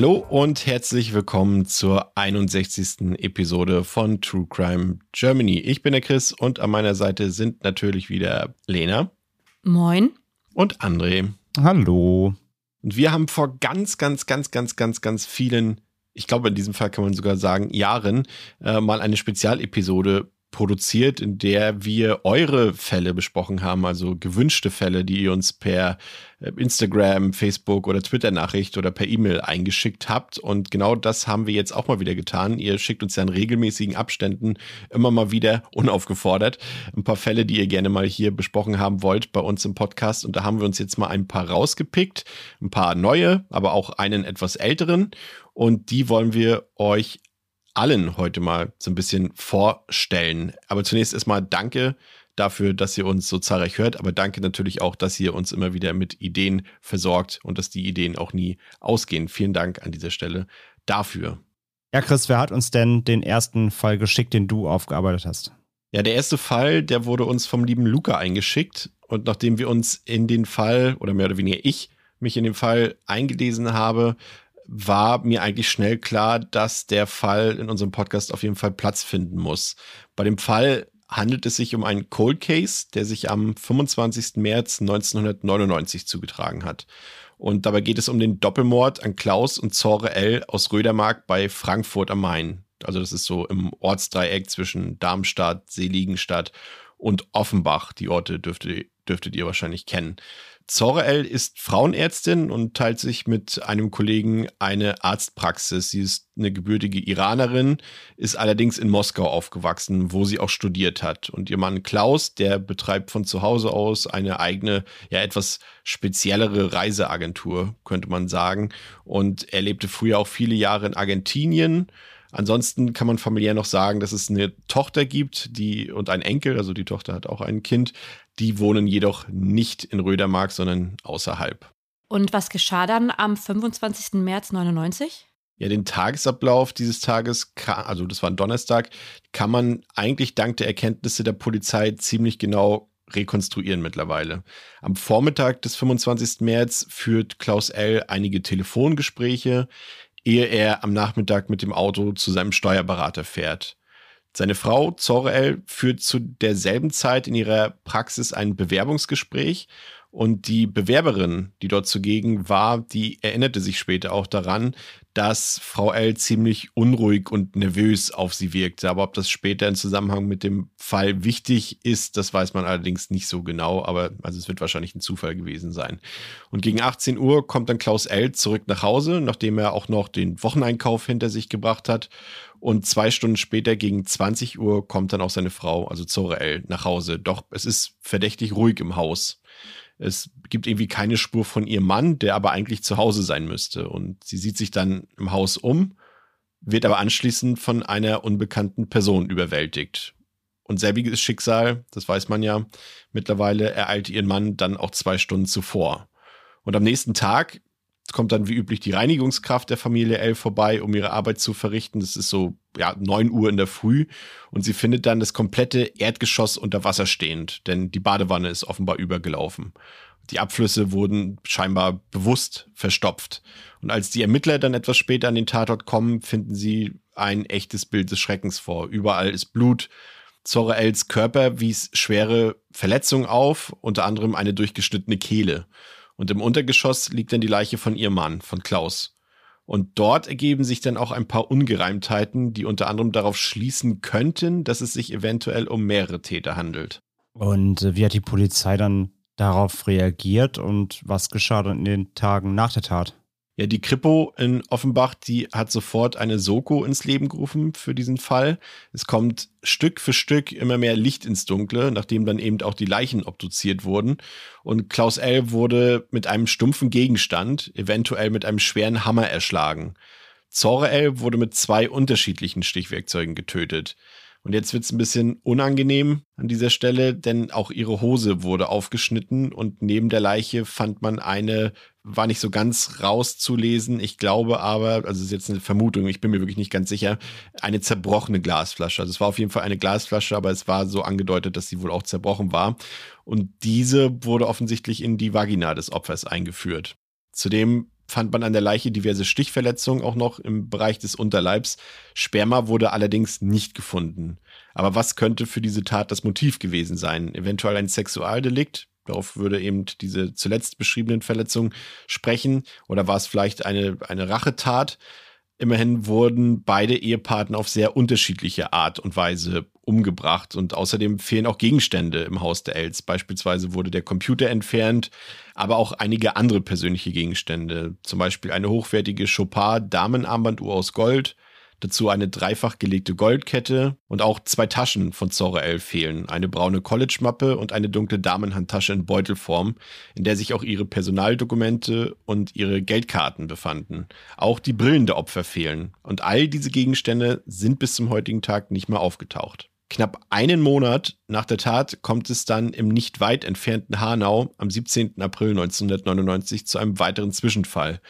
Hallo und herzlich willkommen zur 61. Episode von True Crime Germany. Ich bin der Chris und an meiner Seite sind natürlich wieder Lena. Moin. Und André. Hallo. Und wir haben vor ganz, ganz, ganz, ganz, ganz, ganz vielen, ich glaube in diesem Fall kann man sogar sagen, Jahren, äh, mal eine Spezialepisode produziert, in der wir eure Fälle besprochen haben, also gewünschte Fälle, die ihr uns per äh, Instagram, Facebook oder Twitter-Nachricht oder per E-Mail eingeschickt habt. Und genau das haben wir jetzt auch mal wieder getan. Ihr schickt uns ja in regelmäßigen Abständen immer mal wieder unaufgefordert ein paar Fälle, die ihr gerne mal hier besprochen haben wollt bei uns im Podcast. Und da haben wir uns jetzt mal ein paar rausgepickt, ein paar neue, aber auch einen etwas älteren. Und die wollen wir euch allen heute mal so ein bisschen vorstellen. Aber zunächst erstmal danke dafür, dass ihr uns so zahlreich hört, aber danke natürlich auch, dass ihr uns immer wieder mit Ideen versorgt und dass die Ideen auch nie ausgehen. Vielen Dank an dieser Stelle dafür. Ja, Chris, wer hat uns denn den ersten Fall geschickt, den du aufgearbeitet hast? Ja, der erste Fall, der wurde uns vom lieben Luca eingeschickt und nachdem wir uns in den Fall oder mehr oder weniger ich mich in den Fall eingelesen habe, war mir eigentlich schnell klar, dass der Fall in unserem Podcast auf jeden Fall Platz finden muss. Bei dem Fall handelt es sich um einen Cold Case, der sich am 25. März 1999 zugetragen hat. Und dabei geht es um den Doppelmord an Klaus und Zore L. aus Rödermark bei Frankfurt am Main. Also das ist so im Ortsdreieck zwischen Darmstadt, Seligenstadt und Offenbach. Die Orte dürfte, dürftet ihr wahrscheinlich kennen. Zorel ist Frauenärztin und teilt sich mit einem Kollegen eine Arztpraxis. Sie ist eine gebürtige Iranerin, ist allerdings in Moskau aufgewachsen, wo sie auch studiert hat. Und ihr Mann Klaus, der betreibt von zu Hause aus eine eigene, ja etwas speziellere Reiseagentur, könnte man sagen. Und er lebte früher auch viele Jahre in Argentinien Ansonsten kann man familiär noch sagen, dass es eine Tochter gibt, die und ein Enkel, also die Tochter hat auch ein Kind, die wohnen jedoch nicht in Rödermark, sondern außerhalb. Und was geschah dann am 25. März 99? Ja, den Tagesablauf dieses Tages, also das war ein Donnerstag, kann man eigentlich dank der Erkenntnisse der Polizei ziemlich genau rekonstruieren mittlerweile. Am Vormittag des 25. März führt Klaus L. einige Telefongespräche ehe er am Nachmittag mit dem Auto zu seinem Steuerberater fährt. Seine Frau Zorel führt zu derselben Zeit in ihrer Praxis ein Bewerbungsgespräch und die Bewerberin, die dort zugegen war, die erinnerte sich später auch daran, dass Frau L ziemlich unruhig und nervös auf sie wirkte. Aber ob das später in Zusammenhang mit dem Fall wichtig ist, das weiß man allerdings nicht so genau. Aber also es wird wahrscheinlich ein Zufall gewesen sein. Und gegen 18 Uhr kommt dann Klaus L zurück nach Hause, nachdem er auch noch den Wocheneinkauf hinter sich gebracht hat. Und zwei Stunden später, gegen 20 Uhr, kommt dann auch seine Frau, also Zora L, nach Hause. Doch es ist verdächtig ruhig im Haus. Es gibt irgendwie keine Spur von ihrem Mann, der aber eigentlich zu Hause sein müsste. Und sie sieht sich dann im Haus um, wird aber anschließend von einer unbekannten Person überwältigt. Und selbiges Schicksal, das weiß man ja mittlerweile, ereilt ihren Mann dann auch zwei Stunden zuvor. Und am nächsten Tag kommt dann wie üblich die Reinigungskraft der Familie L vorbei, um ihre Arbeit zu verrichten. Das ist so, ja, neun Uhr in der Früh. Und sie findet dann das komplette Erdgeschoss unter Wasser stehend, denn die Badewanne ist offenbar übergelaufen. Die Abflüsse wurden scheinbar bewusst verstopft. Und als die Ermittler dann etwas später an den Tatort kommen, finden sie ein echtes Bild des Schreckens vor. Überall ist Blut. Els Körper wies schwere Verletzungen auf, unter anderem eine durchgeschnittene Kehle. Und im Untergeschoss liegt dann die Leiche von ihrem Mann, von Klaus. Und dort ergeben sich dann auch ein paar Ungereimtheiten, die unter anderem darauf schließen könnten, dass es sich eventuell um mehrere Täter handelt. Und äh, wie hat die Polizei dann darauf reagiert und was geschah dann in den Tagen nach der Tat? Ja, die Kripo in Offenbach, die hat sofort eine Soko ins Leben gerufen für diesen Fall. Es kommt Stück für Stück immer mehr Licht ins Dunkle, nachdem dann eben auch die Leichen obduziert wurden. Und Klaus L. wurde mit einem stumpfen Gegenstand, eventuell mit einem schweren Hammer erschlagen. Zore L. wurde mit zwei unterschiedlichen Stichwerkzeugen getötet. Und jetzt wird es ein bisschen unangenehm an dieser Stelle, denn auch ihre Hose wurde aufgeschnitten und neben der Leiche fand man eine, war nicht so ganz rauszulesen. Ich glaube aber, also es ist jetzt eine Vermutung, ich bin mir wirklich nicht ganz sicher, eine zerbrochene Glasflasche. Also es war auf jeden Fall eine Glasflasche, aber es war so angedeutet, dass sie wohl auch zerbrochen war. Und diese wurde offensichtlich in die Vagina des Opfers eingeführt. Zudem fand man an der Leiche diverse Stichverletzungen auch noch im Bereich des Unterleibs. Sperma wurde allerdings nicht gefunden. Aber was könnte für diese Tat das Motiv gewesen sein? Eventuell ein Sexualdelikt? Darauf würde eben diese zuletzt beschriebenen Verletzungen sprechen. Oder war es vielleicht eine, eine Rachetat? Immerhin wurden beide Ehepartner auf sehr unterschiedliche Art und Weise umgebracht und außerdem fehlen auch Gegenstände im Haus der Els. Beispielsweise wurde der Computer entfernt, aber auch einige andere persönliche Gegenstände, zum Beispiel eine hochwertige Chopard Damenarmbanduhr aus Gold, Dazu eine dreifach gelegte Goldkette und auch zwei Taschen von Zorel fehlen. Eine braune College-Mappe und eine dunkle Damenhandtasche in Beutelform, in der sich auch ihre Personaldokumente und ihre Geldkarten befanden. Auch die Brillen der Opfer fehlen. Und all diese Gegenstände sind bis zum heutigen Tag nicht mehr aufgetaucht. Knapp einen Monat nach der Tat kommt es dann im nicht weit entfernten Hanau am 17. April 1999 zu einem weiteren Zwischenfall.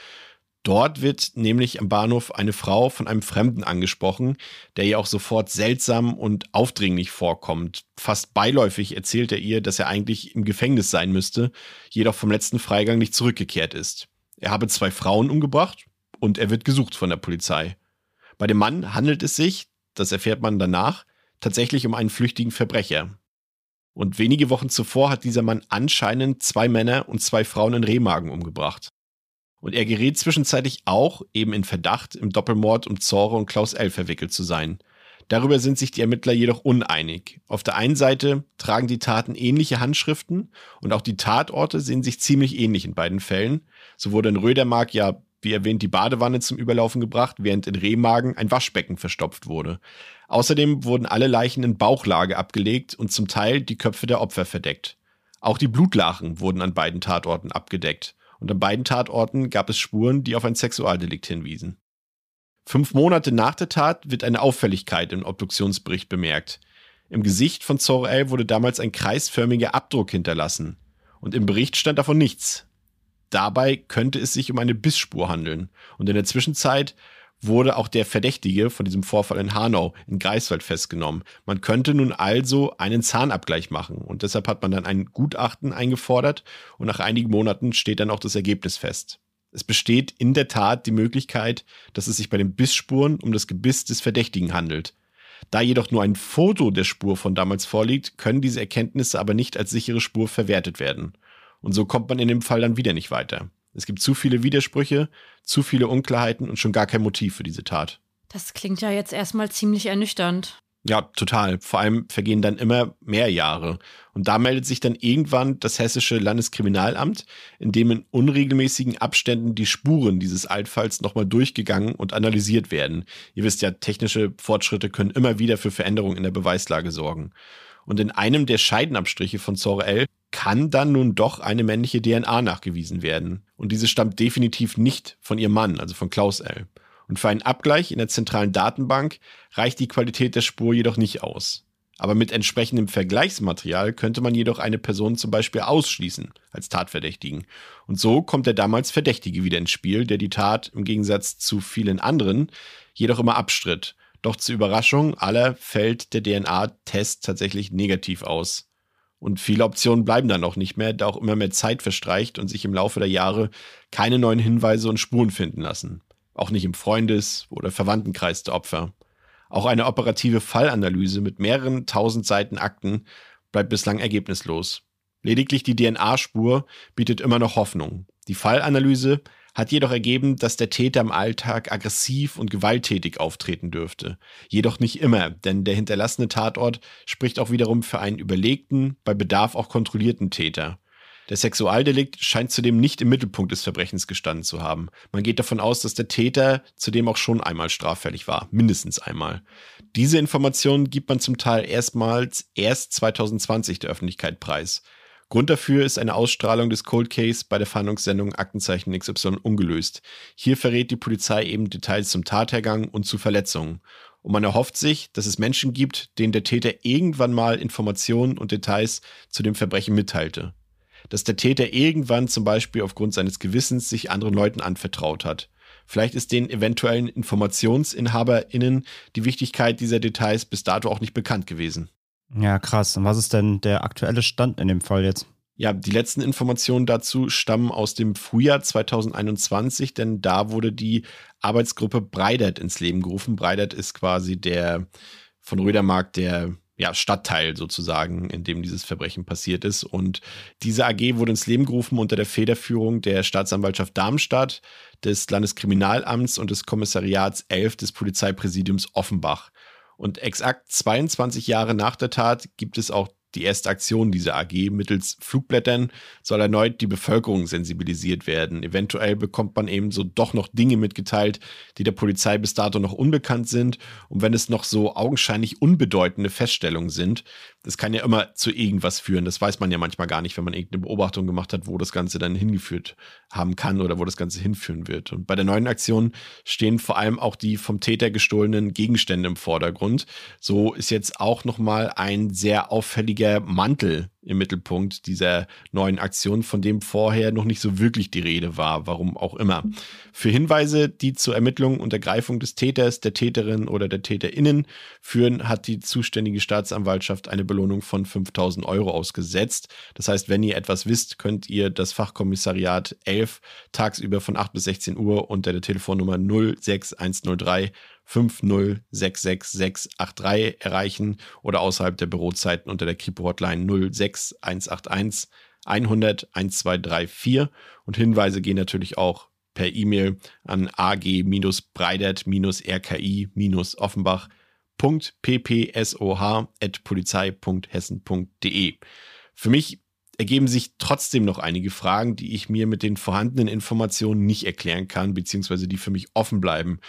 Dort wird nämlich am Bahnhof eine Frau von einem Fremden angesprochen, der ihr auch sofort seltsam und aufdringlich vorkommt. Fast beiläufig erzählt er ihr, dass er eigentlich im Gefängnis sein müsste, jedoch vom letzten Freigang nicht zurückgekehrt ist. Er habe zwei Frauen umgebracht und er wird gesucht von der Polizei. Bei dem Mann handelt es sich, das erfährt man danach, tatsächlich um einen flüchtigen Verbrecher. Und wenige Wochen zuvor hat dieser Mann anscheinend zwei Männer und zwei Frauen in Remagen umgebracht. Und er gerät zwischenzeitlich auch eben in Verdacht, im Doppelmord um Zore und Klaus L. verwickelt zu sein. Darüber sind sich die Ermittler jedoch uneinig. Auf der einen Seite tragen die Taten ähnliche Handschriften und auch die Tatorte sehen sich ziemlich ähnlich in beiden Fällen. So wurde in Rödermark ja, wie erwähnt, die Badewanne zum Überlaufen gebracht, während in Rehmagen ein Waschbecken verstopft wurde. Außerdem wurden alle Leichen in Bauchlage abgelegt und zum Teil die Köpfe der Opfer verdeckt. Auch die Blutlachen wurden an beiden Tatorten abgedeckt und an beiden Tatorten gab es Spuren, die auf ein Sexualdelikt hinwiesen. Fünf Monate nach der Tat wird eine Auffälligkeit im Obduktionsbericht bemerkt. Im Gesicht von Zorel wurde damals ein kreisförmiger Abdruck hinterlassen und im Bericht stand davon nichts. Dabei könnte es sich um eine Bissspur handeln und in der Zwischenzeit wurde auch der Verdächtige von diesem Vorfall in Hanau in Greifswald festgenommen. Man könnte nun also einen Zahnabgleich machen und deshalb hat man dann ein Gutachten eingefordert und nach einigen Monaten steht dann auch das Ergebnis fest. Es besteht in der Tat die Möglichkeit, dass es sich bei den Bissspuren um das Gebiss des Verdächtigen handelt. Da jedoch nur ein Foto der Spur von damals vorliegt, können diese Erkenntnisse aber nicht als sichere Spur verwertet werden. Und so kommt man in dem Fall dann wieder nicht weiter. Es gibt zu viele Widersprüche, zu viele Unklarheiten und schon gar kein Motiv für diese Tat. Das klingt ja jetzt erstmal ziemlich ernüchternd. Ja, total. Vor allem vergehen dann immer mehr Jahre. Und da meldet sich dann irgendwann das hessische Landeskriminalamt, in dem in unregelmäßigen Abständen die Spuren dieses Altfalls nochmal durchgegangen und analysiert werden. Ihr wisst ja, technische Fortschritte können immer wieder für Veränderungen in der Beweislage sorgen. Und in einem der Scheidenabstriche von Zorel kann dann nun doch eine männliche DNA nachgewiesen werden. Und diese stammt definitiv nicht von ihrem Mann, also von Klaus L. Und für einen Abgleich in der zentralen Datenbank reicht die Qualität der Spur jedoch nicht aus. Aber mit entsprechendem Vergleichsmaterial könnte man jedoch eine Person zum Beispiel ausschließen als Tatverdächtigen. Und so kommt der damals Verdächtige wieder ins Spiel, der die Tat im Gegensatz zu vielen anderen jedoch immer abstritt. Doch zur Überraschung aller fällt der DNA-Test tatsächlich negativ aus. Und viele Optionen bleiben dann auch nicht mehr, da auch immer mehr Zeit verstreicht und sich im Laufe der Jahre keine neuen Hinweise und Spuren finden lassen. Auch nicht im Freundes- oder Verwandtenkreis der Opfer. Auch eine operative Fallanalyse mit mehreren tausend Seiten Akten bleibt bislang ergebnislos. Lediglich die DNA-Spur bietet immer noch Hoffnung. Die Fallanalyse hat jedoch ergeben, dass der Täter im Alltag aggressiv und gewalttätig auftreten dürfte. Jedoch nicht immer, denn der hinterlassene Tatort spricht auch wiederum für einen überlegten, bei Bedarf auch kontrollierten Täter. Der Sexualdelikt scheint zudem nicht im Mittelpunkt des Verbrechens gestanden zu haben. Man geht davon aus, dass der Täter zudem auch schon einmal straffällig war, mindestens einmal. Diese Informationen gibt man zum Teil erstmals erst 2020 der Öffentlichkeit preis. Grund dafür ist eine Ausstrahlung des Cold Case bei der Fahndungssendung Aktenzeichen XY ungelöst. Hier verrät die Polizei eben Details zum Tathergang und zu Verletzungen. Und man erhofft sich, dass es Menschen gibt, denen der Täter irgendwann mal Informationen und Details zu dem Verbrechen mitteilte dass der Täter irgendwann zum Beispiel aufgrund seines Gewissens sich anderen Leuten anvertraut hat. Vielleicht ist den eventuellen InformationsinhaberInnen die Wichtigkeit dieser Details bis dato auch nicht bekannt gewesen. Ja, krass. Und was ist denn der aktuelle Stand in dem Fall jetzt? Ja, die letzten Informationen dazu stammen aus dem Frühjahr 2021, denn da wurde die Arbeitsgruppe Breidert ins Leben gerufen. Breidert ist quasi der von Rödermark der ja, Stadtteil sozusagen, in dem dieses Verbrechen passiert ist. Und diese AG wurde ins Leben gerufen unter der Federführung der Staatsanwaltschaft Darmstadt, des Landeskriminalamts und des Kommissariats 11 des Polizeipräsidiums Offenbach. Und exakt 22 Jahre nach der Tat gibt es auch die erste Aktion dieser AG mittels Flugblättern soll erneut die Bevölkerung sensibilisiert werden. Eventuell bekommt man eben so doch noch Dinge mitgeteilt, die der Polizei bis dato noch unbekannt sind. Und wenn es noch so augenscheinlich unbedeutende Feststellungen sind, das kann ja immer zu irgendwas führen. Das weiß man ja manchmal gar nicht, wenn man irgendeine Beobachtung gemacht hat, wo das Ganze dann hingeführt haben kann oder wo das Ganze hinführen wird. Und bei der neuen Aktion stehen vor allem auch die vom Täter gestohlenen Gegenstände im Vordergrund. So ist jetzt auch nochmal ein sehr auffälliger Mantel im Mittelpunkt dieser neuen Aktion, von dem vorher noch nicht so wirklich die Rede war, warum auch immer. Für Hinweise, die zur Ermittlung und Ergreifung des Täters, der Täterin oder der TäterInnen führen, hat die zuständige Staatsanwaltschaft eine Belohnung von 5000 Euro ausgesetzt. Das heißt, wenn ihr etwas wisst, könnt ihr das Fachkommissariat 11 tagsüber von 8 bis 16 Uhr unter der Telefonnummer 06103 5066683 erreichen oder außerhalb der Bürozeiten unter der Kripo-Hotline 06181 100 1234. Und Hinweise gehen natürlich auch per E-Mail an ag-breidert-rki-offenbach.ppsoh.polizei.hessen.de. Für mich ergeben sich trotzdem noch einige Fragen, die ich mir mit den vorhandenen Informationen nicht erklären kann, beziehungsweise die für mich offen bleiben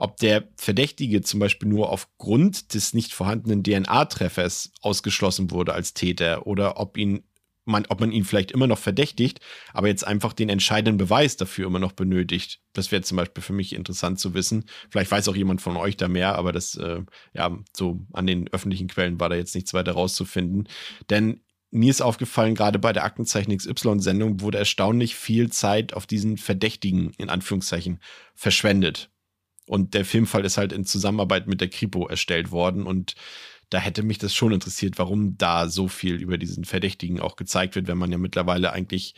ob der Verdächtige zum Beispiel nur aufgrund des nicht vorhandenen DNA-Treffers ausgeschlossen wurde als Täter oder ob ihn man, ob man ihn vielleicht immer noch verdächtigt, aber jetzt einfach den entscheidenden Beweis dafür immer noch benötigt. Das wäre zum Beispiel für mich interessant zu wissen. Vielleicht weiß auch jemand von euch da mehr, aber das, äh, ja, so an den öffentlichen Quellen war da jetzt nichts weiter rauszufinden. Denn mir ist aufgefallen, gerade bei der Aktenzeichen XY-Sendung wurde erstaunlich viel Zeit auf diesen Verdächtigen, in Anführungszeichen, verschwendet. Und der Filmfall ist halt in Zusammenarbeit mit der Kripo erstellt worden. Und da hätte mich das schon interessiert, warum da so viel über diesen Verdächtigen auch gezeigt wird, wenn man ja mittlerweile eigentlich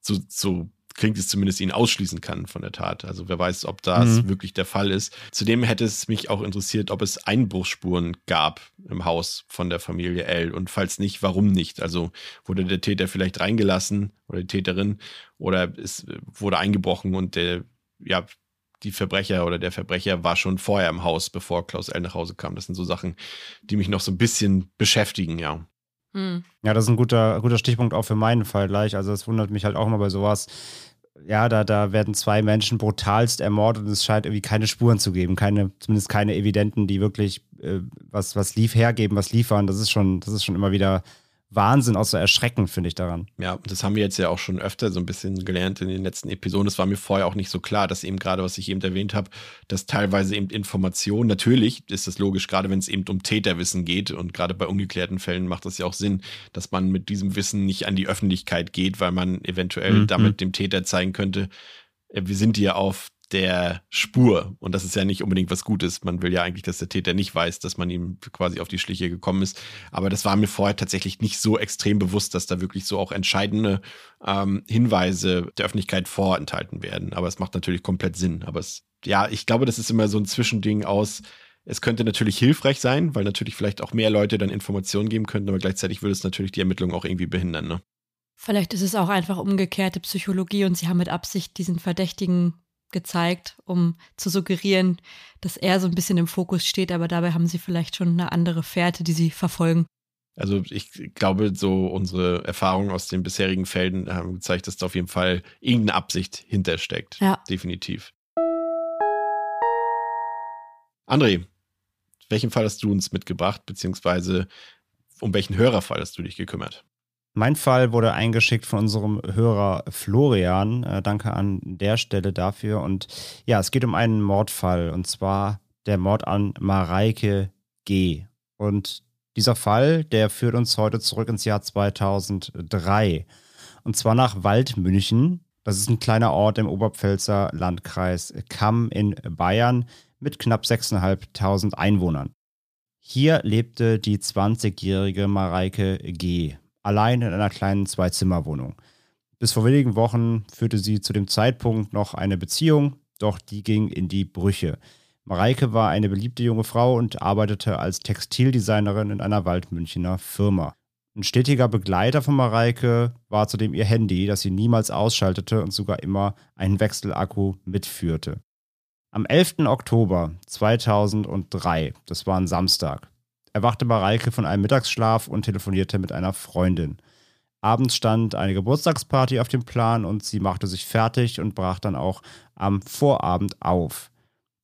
so, so klingt es zumindest ihn ausschließen kann von der Tat. Also wer weiß, ob das mhm. wirklich der Fall ist. Zudem hätte es mich auch interessiert, ob es Einbruchsspuren gab im Haus von der Familie L und falls nicht, warum nicht? Also wurde der Täter vielleicht reingelassen oder die Täterin oder es wurde eingebrochen und der ja, die Verbrecher oder der Verbrecher war schon vorher im Haus, bevor Klaus L. nach Hause kam. Das sind so Sachen, die mich noch so ein bisschen beschäftigen, ja. Hm. Ja, das ist ein guter, guter Stichpunkt auch für meinen Fall gleich. Also es wundert mich halt auch immer bei sowas. Ja, da, da werden zwei Menschen brutalst ermordet und es scheint irgendwie keine Spuren zu geben, keine, zumindest keine evidenten, die wirklich äh, was, was lief hergeben, was liefern. Das ist schon, das ist schon immer wieder Wahnsinn, auch so erschreckend, finde ich daran. Ja, das haben wir jetzt ja auch schon öfter so ein bisschen gelernt in den letzten Episoden. Das war mir vorher auch nicht so klar, dass eben gerade, was ich eben erwähnt habe, dass teilweise eben Informationen, natürlich ist das logisch, gerade wenn es eben um Täterwissen geht und gerade bei ungeklärten Fällen macht das ja auch Sinn, dass man mit diesem Wissen nicht an die Öffentlichkeit geht, weil man eventuell mhm. damit dem Täter zeigen könnte, äh, wir sind hier auf der Spur. Und das ist ja nicht unbedingt was Gutes. Man will ja eigentlich, dass der Täter nicht weiß, dass man ihm quasi auf die Schliche gekommen ist. Aber das war mir vorher tatsächlich nicht so extrem bewusst, dass da wirklich so auch entscheidende ähm, Hinweise der Öffentlichkeit vorenthalten werden. Aber es macht natürlich komplett Sinn. Aber es, ja, ich glaube, das ist immer so ein Zwischending aus. Es könnte natürlich hilfreich sein, weil natürlich vielleicht auch mehr Leute dann Informationen geben könnten, aber gleichzeitig würde es natürlich die Ermittlung auch irgendwie behindern. Ne? Vielleicht ist es auch einfach umgekehrte Psychologie und sie haben mit Absicht diesen Verdächtigen gezeigt, um zu suggerieren, dass er so ein bisschen im Fokus steht, aber dabei haben sie vielleicht schon eine andere Fährte, die sie verfolgen. Also ich glaube, so unsere Erfahrungen aus den bisherigen Fällen haben gezeigt, dass da auf jeden Fall irgendeine Absicht hintersteckt. Ja. Definitiv. André, welchen Fall hast du uns mitgebracht, beziehungsweise um welchen Hörerfall hast du dich gekümmert? Mein Fall wurde eingeschickt von unserem Hörer Florian. Äh, danke an der Stelle dafür. Und ja, es geht um einen Mordfall und zwar der Mord an Mareike G. Und dieser Fall, der führt uns heute zurück ins Jahr 2003. Und zwar nach Waldmünchen. Das ist ein kleiner Ort im Oberpfälzer Landkreis Kamm in Bayern mit knapp 6.500 Einwohnern. Hier lebte die 20-jährige Mareike G. allein in einer kleinen Zwei-Zimmer-Wohnung. Bis vor wenigen Wochen führte sie zu dem Zeitpunkt noch eine Beziehung, doch die ging in die Brüche. Mareike war eine beliebte junge Frau und arbeitete als Textildesignerin in einer Waldmünchener Firma. Ein stetiger Begleiter von Mareike war zudem ihr Handy, das sie niemals ausschaltete und sogar immer einen Wechselakku mitführte. Am 11. Oktober 2003, das war ein Samstag, erwachte Mareike von einem Mittagsschlaf und telefonierte mit einer Freundin. Abends stand eine Geburtstagsparty auf dem Plan und sie machte sich fertig und brach dann auch am Vorabend auf.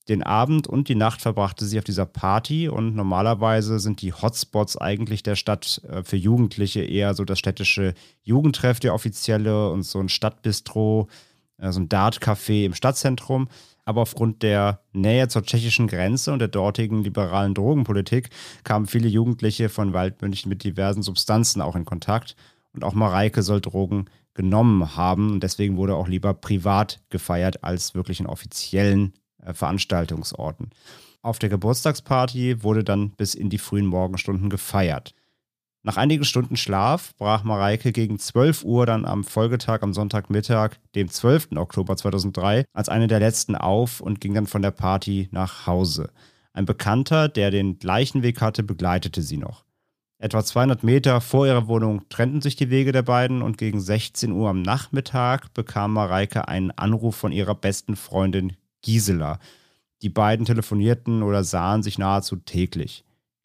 Den Abend und die Nacht verbrachte sie auf dieser Party und normalerweise sind die Hotspots eigentlich der Stadt äh, für Jugendliche eher so das städtische Jugendtreff, der offizielle und so ein Stadtbistro, äh, so ein Dartcafé im Stadtzentrum. Aber aufgrund der Nähe zur tschechischen Grenze und der dortigen liberalen Drogenpolitik kamen viele Jugendliche von Waldmünchen mit diversen Substanzen auch in Kontakt. Und auch Mareike soll Drogen genommen haben. Und deswegen wurde auch lieber privat gefeiert als wirklich in offiziellen äh, Veranstaltungsorten. Auf der Geburtstagsparty wurde dann bis in die frühen Morgenstunden gefeiert. Nach einigen Stunden Schlaf brach Mareike gegen 12 Uhr dann am Folgetag, am Sonntagmittag, dem 12. Oktober 2003, als eine der letzten auf und ging dann von der Party nach Hause. Ein Bekannter, der den gleichen Weg hatte, begleitete sie noch. Etwa 200 Meter vor ihrer Wohnung trennten sich die Wege der beiden und gegen 16 Uhr am Nachmittag bekam Mareike einen Anruf von ihrer besten Freundin Gisela. Die beiden telefonierten oder sahen sich nahezu täglich.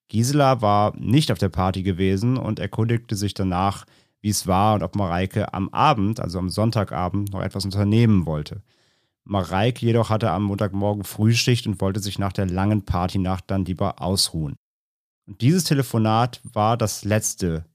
Gisela war nicht auf der Party gewesen und erkundigte sich danach, wie es war und ob Mareike am Abend, also am Sonntagabend, noch etwas unternehmen wollte. Mareike jedoch hatte am Montagmorgen Frühschicht und wollte sich nach der langen Partynacht dann lieber ausruhen. Und dieses Telefonat war das letzte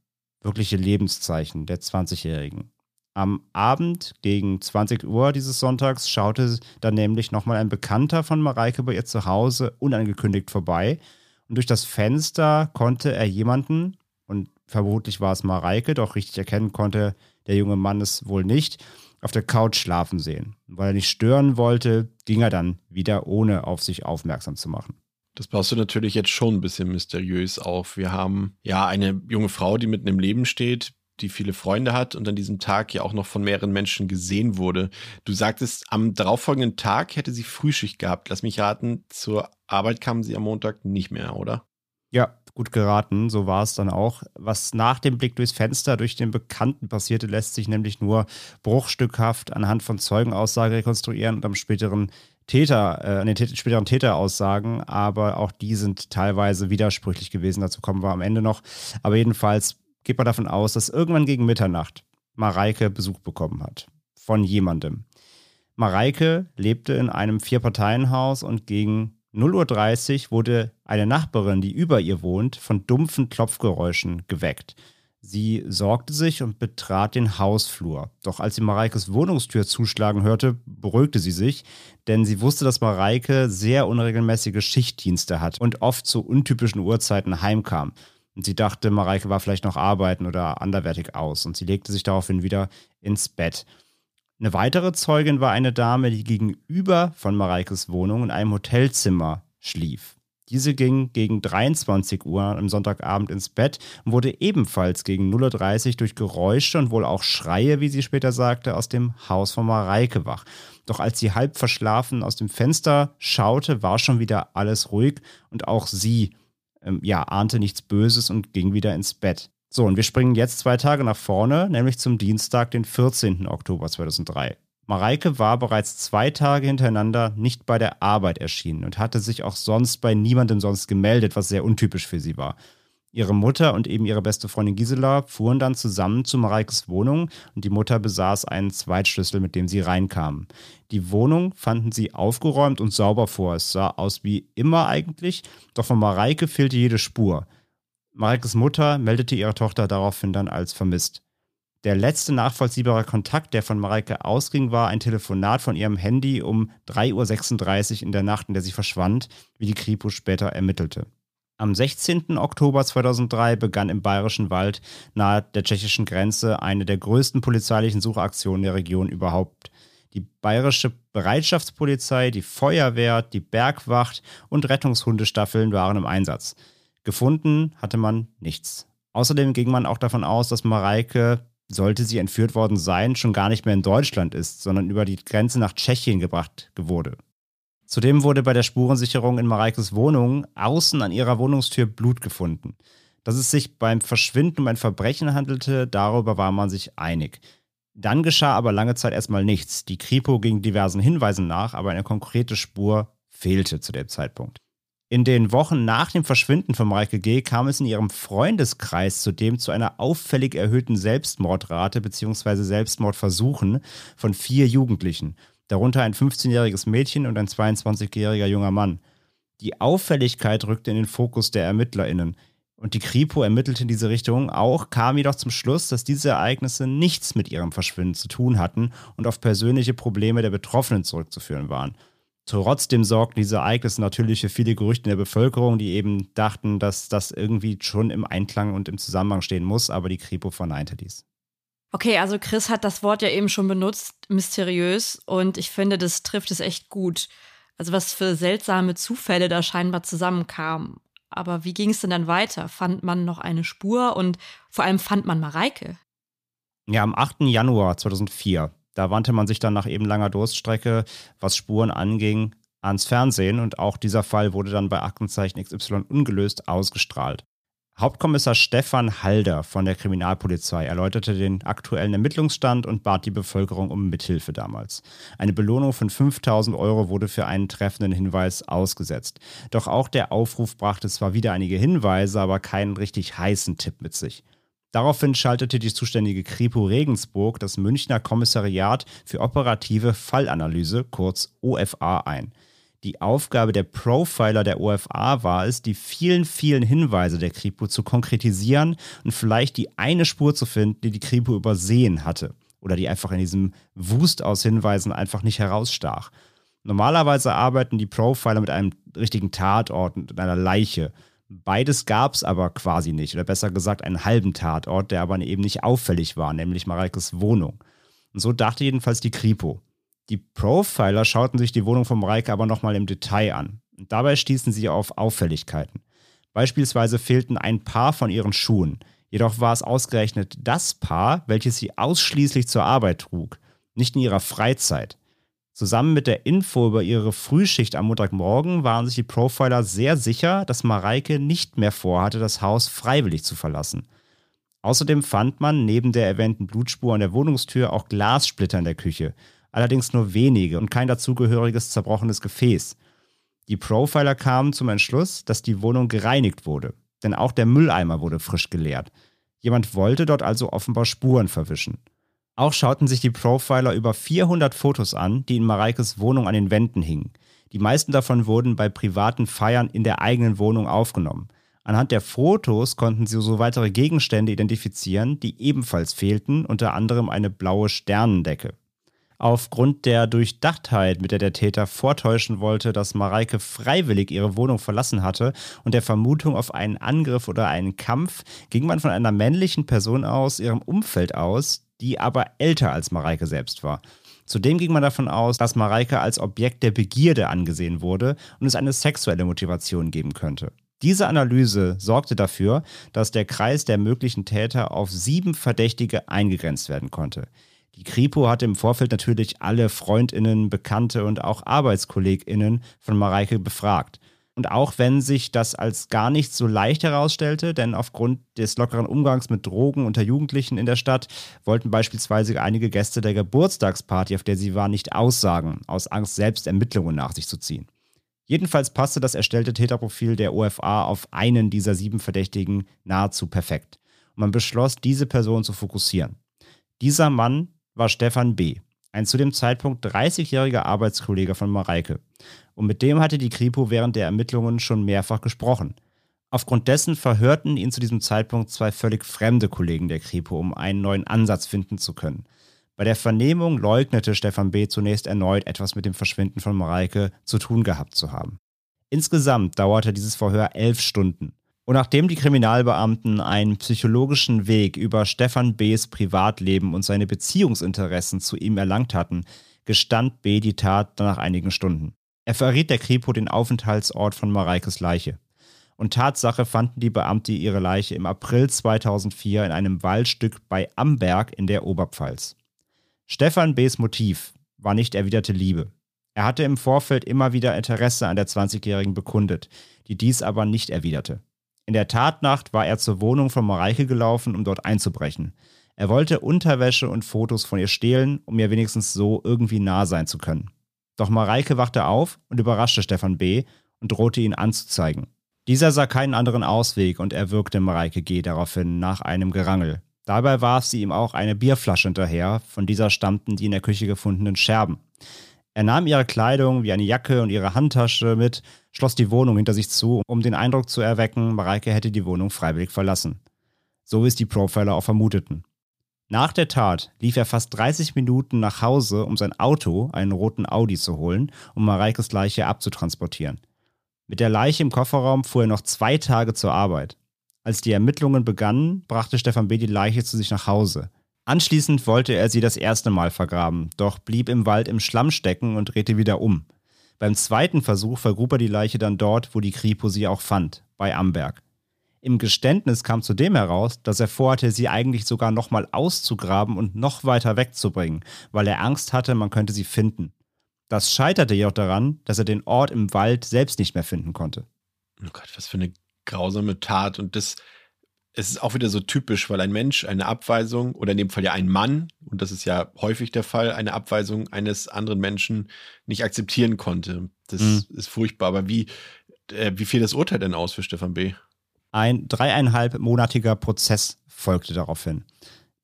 wirkliche Lebenszeichen der 20-Jährigen. Am Abend gegen 20 Uhr dieses Sonntags schaute dann nämlich nochmal ein Bekannter von Mareike bei ihr zu Hause unangekündigt vorbei und durch das Fenster konnte er jemanden, und vermutlich war es Mareike, doch richtig erkennen konnte der junge Mann es wohl nicht, auf der Couch schlafen sehen. Und weil er nicht stören wollte, ging er dann wieder, ohne auf sich aufmerksam zu machen. Das baust du natürlich jetzt schon ein bisschen mysteriös auf. Wir haben ja eine junge Frau, die mitten im Leben steht, die viele Freunde hat und an diesem Tag ja auch noch von mehreren Menschen gesehen wurde. Du sagtest, am darauffolgenden Tag hätte sie Frühschicht gehabt. Lass mich raten, zur Arbeit kam sie am Montag nicht mehr, oder? Ja, gut geraten, so war es dann auch. Was nach dem Blick durchs Fenster durch den Bekannten passierte, lässt sich nämlich nur bruchstückhaft anhand von Zeugenaussagen rekonstruieren und am späteren Täter, äh, an den späteren Täteraussagen, aber auch die sind teilweise widersprüchlich gewesen. Dazu kommen wir am Ende noch. Aber jedenfalls geht man davon aus, dass irgendwann gegen Mitternacht Mareike Besuch bekommen hat. Von jemandem. Mareike lebte in einem Vier-Parteien-Haus und gegen 0.30 Uhr wurde eine Nachbarin, die über ihr wohnt, von dumpfen Klopfgeräuschen geweckt. Sie sorgte sich und betrat den Hausflur. Doch als sie Mareikes Wohnungstür zuschlagen hörte, beruhigte sie sich, denn sie wusste, dass Mareike sehr unregelmäßige Schichtdienste hat und oft zu untypischen Uhrzeiten heimkam. Und sie dachte, Mareike war vielleicht noch arbeiten oder anderwertig aus und sie legte sich daraufhin wieder ins Bett. Eine weitere Zeugin war eine Dame, die gegenüber von Mareikes Wohnung in einem Hotelzimmer schlief. Diese ging gegen 23 Uhr am Sonntagabend ins Bett und wurde ebenfalls gegen 0.30 Uhr durch Geräusche und wohl auch Schreie, wie sie später sagte, aus dem Haus von Mareike wach. Doch als sie halb verschlafen aus dem Fenster schaute, war schon wieder alles ruhig und auch sie ähm, ja, ahnte nichts Böses und ging wieder ins Bett. So, und wir springen jetzt zwei Tage nach vorne, nämlich zum Dienstag, den 14. Oktober 2003. Mareike war bereits zwei Tage hintereinander nicht bei der Arbeit erschienen und hatte sich auch sonst bei niemandem sonst gemeldet, was sehr untypisch für sie war. Ihre Mutter und eben ihre beste Freundin Gisela fuhren dann zusammen zu Mareikes Wohnung und die Mutter besaß einen Zweitschlüssel, mit dem sie reinkamen. Die Wohnung fanden sie aufgeräumt und sauber vor. Es sah aus wie immer eigentlich, doch von Mareike fehlte jede Spur. Mareikes Mutter meldete ihre Tochter daraufhin dann als vermisst. Der letzte nachvollziehbare Kontakt, der von Mareike ausging, war ein Telefonat von ihrem Handy um 3.36 Uhr in der Nacht, in der sie verschwand, wie die Kripo später ermittelte. Am 16. Oktober 2003 begann im Bayerischen Wald nahe der tschechischen Grenze eine der größten polizeilichen Suchaktionen der Region überhaupt. Die bayerische Bereitschaftspolizei, die Feuerwehr, die Bergwacht und Rettungshundestaffeln waren im Einsatz. Gefunden hatte man nichts. Außerdem ging man auch davon aus, dass Mareike, sollte sie entführt worden sein, schon gar nicht mehr in Deutschland ist, sondern über die Grenze nach Tschechien gebracht wurde. Zudem wurde bei der Spurensicherung in Mareikes Wohnung außen an ihrer Wohnungstür Blut gefunden. Dass es sich beim Verschwinden um ein Verbrechen handelte, darüber war man sich einig. Dann geschah aber lange Zeit erstmal nichts. Die Kripo ging diversen Hinweisen nach, aber eine konkrete Spur fehlte zu dem Zeitpunkt. In den Wochen nach dem Verschwinden von Mareike G. kam es in ihrem Freundeskreis zudem zu einer auffällig erhöhten Selbstmordrate bzw. Selbstmordversuchen von vier Jugendlichen darunter ein 15-jähriges Mädchen und ein 22-jähriger junger Mann. Die Auffälligkeit rückte in den Fokus der ErmittlerInnen. Und die Kripo ermittelte in diese Richtung auch, kam jedoch zum Schluss, dass diese Ereignisse nichts mit ihrem Verschwinden zu tun hatten und auf persönliche Probleme der Betroffenen zurückzuführen waren. Trotzdem sorgten diese Ereignisse natürlich für viele Gerüchte in der Bevölkerung, die eben dachten, dass das irgendwie schon im Einklang und im Zusammenhang stehen muss, aber die Kripo verneinte dies. Okay, also Chris hat das Wort ja eben schon benutzt, mysteriös, und ich finde, das trifft es echt gut. Also was für seltsame Zufälle da scheinbar zusammenkamen. Aber wie ging es denn dann weiter? Fand man noch eine Spur und vor allem fand man Mareike? Ja, am 8. Januar 2004, da wandte man sich dann nach eben langer Durststrecke, was Spuren anging, ans Fernsehen und auch dieser Fall wurde dann bei Aktenzeichen XY ungelöst ausgestrahlt. Hauptkommissar Stefan Halder von der Kriminalpolizei erläuterte den aktuellen Ermittlungsstand und bat die Bevölkerung um Mithilfe damals. Eine Belohnung von 5000 Euro wurde für einen treffenden Hinweis ausgesetzt. Doch auch der Aufruf brachte zwar wieder einige Hinweise, aber keinen richtig heißen Tipp mit sich. Daraufhin schaltete die zuständige Kripo Regensburg das Münchner Kommissariat für operative Fallanalyse, kurz OFA, ein. Die Aufgabe der Profiler der OFA war es, die vielen, vielen Hinweise der Kripo zu konkretisieren und vielleicht die eine Spur zu finden, die die Kripo übersehen hatte oder die einfach in diesem Wust aus Hinweisen einfach nicht herausstach. Normalerweise arbeiten die Profiler mit einem richtigen Tatort und einer Leiche. Beides gab es aber quasi nicht, oder besser gesagt einen halben Tatort, der aber eben nicht auffällig war, nämlich Mareikes Wohnung. Und so dachte jedenfalls die Kripo. Die Profiler schauten sich die Wohnung von Mareike aber nochmal im Detail an. Und dabei stießen sie auf Auffälligkeiten. Beispielsweise fehlten ein Paar von ihren Schuhen. Jedoch war es ausgerechnet das Paar, welches sie ausschließlich zur Arbeit trug, nicht in ihrer Freizeit. Zusammen mit der Info über ihre Frühschicht am Montagmorgen waren sich die Profiler sehr sicher, dass Mareike nicht mehr vorhatte, das Haus freiwillig zu verlassen. Außerdem fand man neben der erwähnten Blutspur an der Wohnungstür auch Glassplitter in der Küche, allerdings nur wenige und kein dazugehöriges zerbrochenes Gefäß. Die Profiler kamen zum Entschluss, dass die Wohnung gereinigt wurde, denn auch der Mülleimer wurde frisch geleert. Jemand wollte dort also offenbar Spuren verwischen. Auch schauten sich die Profiler über 400 Fotos an, die in Mareikes Wohnung an den Wänden hingen. Die meisten davon wurden bei privaten Feiern in der eigenen Wohnung aufgenommen. Anhand der Fotos konnten sie so weitere Gegenstände identifizieren, die ebenfalls fehlten, unter anderem eine blaue Sternendecke. Aufgrund der Durchdachtheit, mit der der Täter vortäuschen wollte, dass Mareike freiwillig ihre Wohnung verlassen hatte und der Vermutung auf einen Angriff oder einen Kampf, ging man von einer männlichen Person aus ihrem Umfeld aus, die aber älter als Mareike selbst war. Zudem ging man davon aus, dass Mareike als Objekt der Begierde angesehen wurde und es eine sexuelle Motivation geben könnte. Diese Analyse sorgte dafür, dass der Kreis der möglichen Täter auf sieben Verdächtige eingegrenzt werden konnte. Die Kripo hatte im Vorfeld natürlich alle Freundinnen, Bekannte und auch Arbeitskolleginnen von Mareike befragt. Und auch wenn sich das als gar nicht so leicht herausstellte, denn aufgrund des lockeren Umgangs mit Drogen unter Jugendlichen in der Stadt wollten beispielsweise einige Gäste der Geburtstagsparty, auf der sie war, nicht aussagen, aus Angst, selbst Ermittlungen nach sich zu ziehen. Jedenfalls passte das erstellte Täterprofil der OFA auf einen dieser sieben Verdächtigen nahezu perfekt. Und man beschloss, diese Person zu fokussieren. Dieser Mann war Stefan B., ein zu dem Zeitpunkt 30-jähriger Arbeitskollege von Mareike. Und mit dem hatte die Kripo während der Ermittlungen schon mehrfach gesprochen. Aufgrund dessen verhörten ihn zu diesem Zeitpunkt zwei völlig fremde Kollegen der Kripo, um einen neuen Ansatz finden zu können. Bei der Vernehmung leugnete Stefan B. zunächst erneut etwas mit dem Verschwinden von Mareike zu tun gehabt zu haben. Insgesamt dauerte dieses Verhör elf Stunden. Und nachdem die Kriminalbeamten einen psychologischen Weg über Stefan B.s Privatleben und seine Beziehungsinteressen zu ihm erlangt hatten, gestand B. die Tat nach einigen Stunden. Er verriet der Kripo den Aufenthaltsort von Mareikes Leiche. Und Tatsache fanden die Beamte ihre Leiche im April 2004 in einem Waldstück bei Amberg in der Oberpfalz. Stefan B.s Motiv war nicht erwiderte Liebe. Er hatte im Vorfeld immer wieder Interesse an der 20-Jährigen bekundet, die dies aber nicht erwiderte. In der Tatnacht war er zur Wohnung von Mareike gelaufen, um dort einzubrechen. Er wollte Unterwäsche und Fotos von ihr stehlen, um ihr wenigstens so irgendwie nah sein zu können. Doch Mareike wachte auf und überraschte Stefan B. und drohte ihn anzuzeigen. Dieser sah keinen anderen Ausweg und erwürgte Mareike G. daraufhin nach einem Gerangel. Dabei warf sie ihm auch eine Bierflasche hinterher, von dieser stammten die in der Küche gefundenen Scherben. Er nahm ihre Kleidung wie eine Jacke und ihre Handtasche mit, schloss die Wohnung hinter sich zu, um den Eindruck zu erwecken, Mareike hätte die Wohnung freiwillig verlassen. So wie es die Profiler auch vermuteten. Nach der Tat lief er fast 30 Minuten nach Hause, um sein Auto, einen roten Audi, zu holen, um Mareikes Leiche abzutransportieren. Mit der Leiche im Kofferraum fuhr er noch zwei Tage zur Arbeit. Als die Ermittlungen begannen, brachte Stefan B. die Leiche zu sich nach Hause. Anschließend wollte er sie das erste Mal vergraben, doch blieb im Wald im Schlamm stecken und drehte wieder um. Beim zweiten Versuch vergrub er die Leiche dann dort, wo die Kripo sie auch fand, bei Amberg. Im Geständnis kam zudem heraus, dass er vorhatte, sie eigentlich sogar nochmal auszugraben und noch weiter wegzubringen, weil er Angst hatte, man könnte sie finden. Das scheiterte jedoch daran, dass er den Ort im Wald selbst nicht mehr finden konnte. Oh Gott, was für eine grausame Tat. Und das es ist auch wieder so typisch, weil ein Mensch eine Abweisung oder in dem Fall ja ein Mann, und das ist ja häufig der Fall, eine Abweisung eines anderen Menschen nicht akzeptieren konnte. Das mhm. ist furchtbar. Aber wie, äh, wie fiel das Urteil denn aus für Stefan B.? Ein dreieinhalbmonatiger Prozess folgte daraufhin.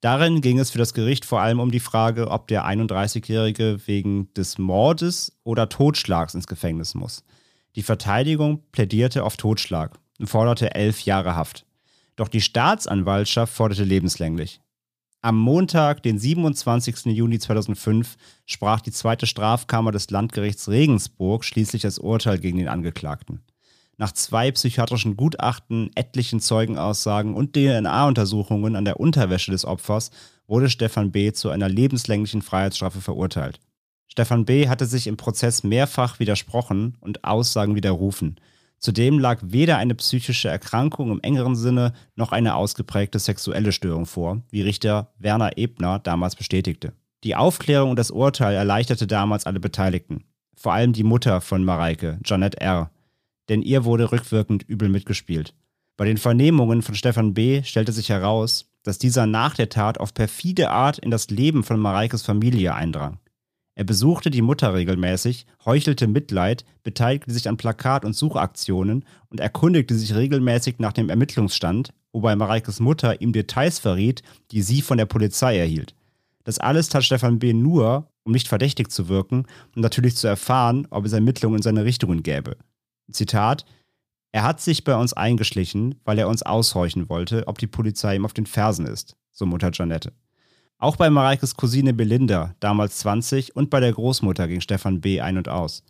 Darin ging es für das Gericht vor allem um die Frage, ob der 31-Jährige wegen des Mordes oder Totschlags ins Gefängnis muss. Die Verteidigung plädierte auf Totschlag und forderte elf Jahre Haft. Doch die Staatsanwaltschaft forderte lebenslänglich. Am Montag, den 27. Juni 2005, sprach die zweite Strafkammer des Landgerichts Regensburg schließlich das Urteil gegen den Angeklagten. Nach zwei psychiatrischen Gutachten, etlichen Zeugenaussagen und DNA-Untersuchungen an der Unterwäsche des Opfers wurde Stefan B. zu einer lebenslänglichen Freiheitsstrafe verurteilt. Stefan B. hatte sich im Prozess mehrfach widersprochen und Aussagen widerrufen. Zudem lag weder eine psychische Erkrankung im engeren Sinne noch eine ausgeprägte sexuelle Störung vor, wie Richter Werner Ebner damals bestätigte. Die Aufklärung und das Urteil erleichterte damals alle Beteiligten, vor allem die Mutter von Mareike, Janette R., denn ihr wurde rückwirkend übel mitgespielt. Bei den Vernehmungen von Stefan B. stellte sich heraus, dass dieser nach der Tat auf perfide Art in das Leben von Mareikes Familie eindrang. Er besuchte die Mutter regelmäßig, heuchelte Mitleid, beteiligte sich an Plakat- und Suchaktionen und erkundigte sich regelmäßig nach dem Ermittlungsstand, wobei Mareikes Mutter ihm Details verriet, die sie von der Polizei erhielt. Das alles tat Stefan B. nur, um nicht verdächtig zu wirken und natürlich zu erfahren, ob es Ermittlungen in seine Richtungen gäbe. Zitat: Er hat sich bei uns eingeschlichen, weil er uns aushorchen wollte, ob die Polizei ihm auf den Fersen ist, so Mutter Janette. Auch bei Mareikes Cousine Belinda, damals 20, und bei der Großmutter ging Stefan B. ein und aus.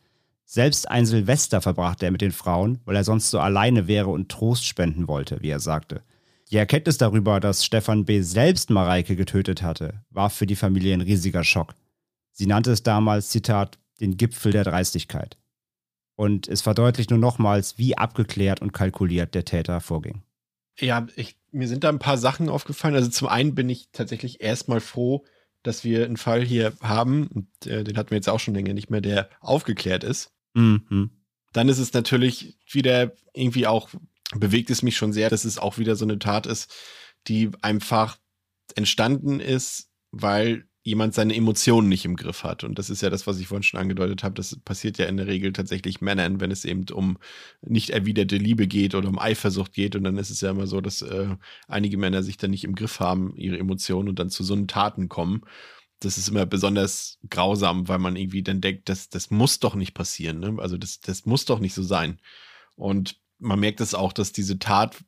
Selbst ein Silvester verbrachte er mit den Frauen, weil er sonst so alleine wäre und Trost spenden wollte, wie er sagte. Die Erkenntnis darüber, dass Stefan B. selbst Mareike getötet hatte, war für die Familie ein riesiger Schock. Sie nannte es damals, Zitat, den Gipfel der Dreistigkeit. Und es verdeutlicht nur nochmals, wie abgeklärt und kalkuliert der Täter vorging. Ja, ich, mir sind da ein paar Sachen aufgefallen. Also zum einen bin ich tatsächlich erstmal froh, dass wir einen Fall hier haben, und äh, den hatten wir jetzt auch schon länger nicht mehr, der aufgeklärt ist. Mhm. Dann ist es natürlich wieder irgendwie auch, bewegt es mich schon sehr, dass es auch wieder so eine Tat ist, die einfach entstanden ist, weil jemand seine Emotionen nicht im Griff hat. Und das ist ja das, was ich vorhin schon angedeutet habe. Das passiert ja in der Regel tatsächlich Männern, wenn es eben um nicht erwiderte Liebe geht oder um Eifersucht geht. Und dann ist es ja immer so, dass äh, einige Männer sich dann nicht im Griff haben, ihre Emotionen und dann zu so einen Taten kommen. Das ist immer besonders grausam, weil man irgendwie dann denkt, das, das muss doch nicht passieren. Ne? Also das, das muss doch nicht so sein. Und man merkt es auch, dass diese Tat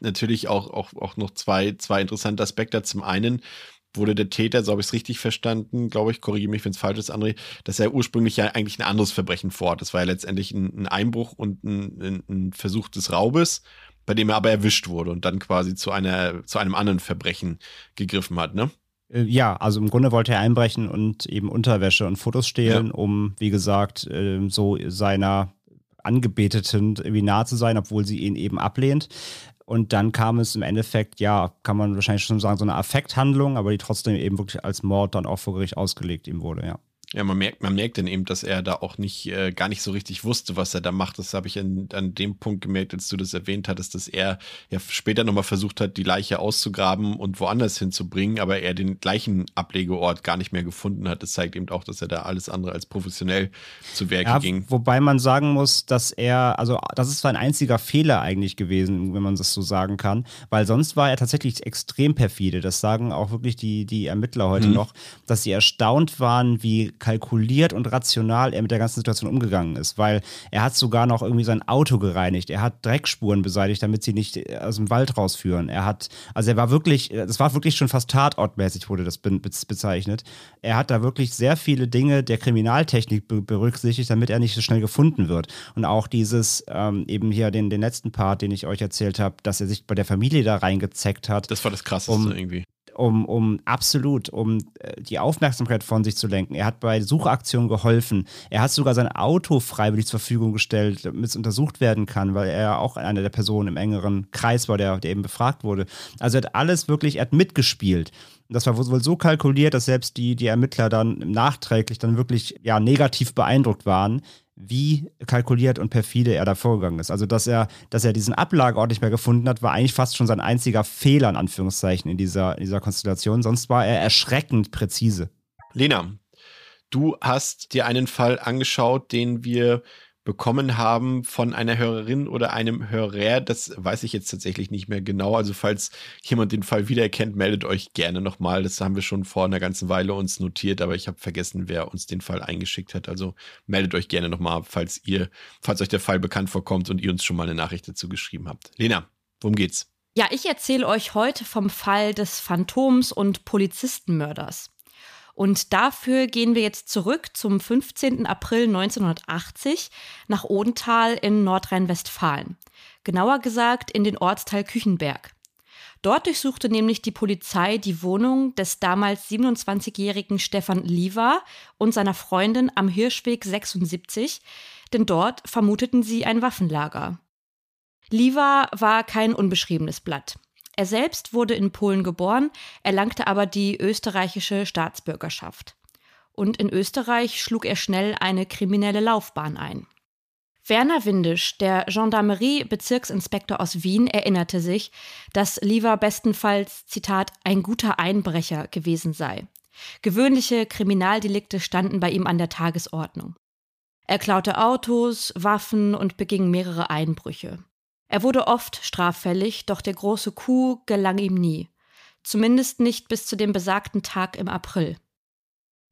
natürlich auch, auch, auch noch zwei, zwei interessante Aspekte hat. Zum einen, wurde der Täter, so habe ich es richtig verstanden, glaube ich, korrigiere mich, wenn es falsch ist, André, dass er ursprünglich ja eigentlich ein anderes Verbrechen vorhat. Das war ja letztendlich ein, ein Einbruch und ein, ein, Versuch des Raubes, bei dem er aber erwischt wurde und dann quasi zu einer, zu einem anderen Verbrechen gegriffen hat, ne? Äh, ja, also im Grunde wollte er einbrechen und eben Unterwäsche und Fotos stehlen, ja. um, wie gesagt, ähm, so seiner Angebeteten irgendwie nahe zu sein, obwohl sie ihn eben ablehnt. Und dann kam es im Endeffekt, ja, kann man wahrscheinlich schon sagen, so eine Affekthandlung, aber die trotzdem eben wirklich als Mord dann auch vor Gericht ausgelegt ihm wurde, ja. Ja, man merkt, man merkt dann eben, dass er da auch nicht, äh, gar nicht so richtig wusste, was er da macht. Das habe ich an, an dem Punkt gemerkt, als du das erwähnt hattest, dass er ja später nochmal versucht hat, die Leiche auszugraben und woanders hinzubringen, aber er den gleichen Ablegeort gar nicht mehr gefunden hat. Das zeigt eben auch, dass er da alles andere als professionell zu Werke ja, ging. Wobei man sagen muss, dass er, also das ist zwar ein einziger Fehler eigentlich gewesen, wenn man das so sagen kann, weil sonst war er tatsächlich extrem perfide. Das sagen auch wirklich die, die Ermittler heute mhm. noch, dass sie erstaunt waren, wie kalkuliert und rational er mit der ganzen Situation umgegangen ist, weil er hat sogar noch irgendwie sein Auto gereinigt, er hat Dreckspuren beseitigt, damit sie nicht äh, aus dem Wald rausführen. Er hat, also er war wirklich, das war wirklich schon fast tatortmäßig, wurde das bezeichnet. Er hat da wirklich sehr viele Dinge der Kriminaltechnik berücksichtigt, damit er nicht so schnell gefunden wird. Und auch dieses, ähm, eben hier den, den letzten Part, den ich euch erzählt habe, dass er sich bei der Familie da reingezeckt hat. Das war das Krasseste um, irgendwie um, um absolut, um äh, die Aufmerksamkeit von sich zu lenken. Er hat bei Suchaktionen geholfen. Er hat sogar sein Auto freiwillig zur Verfügung gestellt, damit es untersucht werden kann, weil er auch einer der Personen im engeren Kreis war, der, der eben befragt wurde. Also er hat alles wirklich, er hat mitgespielt. Das war wohl so kalkuliert, dass selbst die, die Ermittler dann nachträglich dann wirklich ja, negativ beeindruckt waren, wie kalkuliert und perfide er da vorgegangen ist. Also, dass er, dass er diesen Ablageort nicht mehr gefunden hat, war eigentlich fast schon sein einziger Fehler, in Anführungszeichen, in dieser, in dieser Konstellation. Sonst war er erschreckend präzise. Lena, du hast dir einen Fall angeschaut, den wir bekommen haben von einer Hörerin oder einem Hörer. Das weiß ich jetzt tatsächlich nicht mehr genau. Also falls jemand den Fall wiedererkennt, meldet euch gerne nochmal. Das haben wir schon vor einer ganzen Weile uns notiert, aber ich habe vergessen, wer uns den Fall eingeschickt hat. Also meldet euch gerne nochmal, falls ihr, falls euch der Fall bekannt vorkommt und ihr uns schon mal eine Nachricht dazu geschrieben habt. Lena, worum geht's? Ja, ich erzähle euch heute vom Fall des Phantoms und Polizistenmörders. Und dafür gehen wir jetzt zurück zum 15. April 1980 nach Odenthal in Nordrhein-Westfalen. Genauer gesagt in den Ortsteil Küchenberg. Dort durchsuchte nämlich die Polizei die Wohnung des damals 27-jährigen Stefan Liva und seiner Freundin am Hirschweg 76, denn dort vermuteten sie ein Waffenlager. Liva war kein unbeschriebenes Blatt. Er selbst wurde in Polen geboren, erlangte aber die österreichische Staatsbürgerschaft. Und in Österreich schlug er schnell eine kriminelle Laufbahn ein. Werner Windisch, der Gendarmerie-Bezirksinspektor aus Wien, erinnerte sich, dass Liva bestenfalls, Zitat, ein guter Einbrecher gewesen sei. Gewöhnliche Kriminaldelikte standen bei ihm an der Tagesordnung. Er klaute Autos, Waffen und beging mehrere Einbrüche. Er wurde oft straffällig, doch der große Coup gelang ihm nie. Zumindest nicht bis zu dem besagten Tag im April.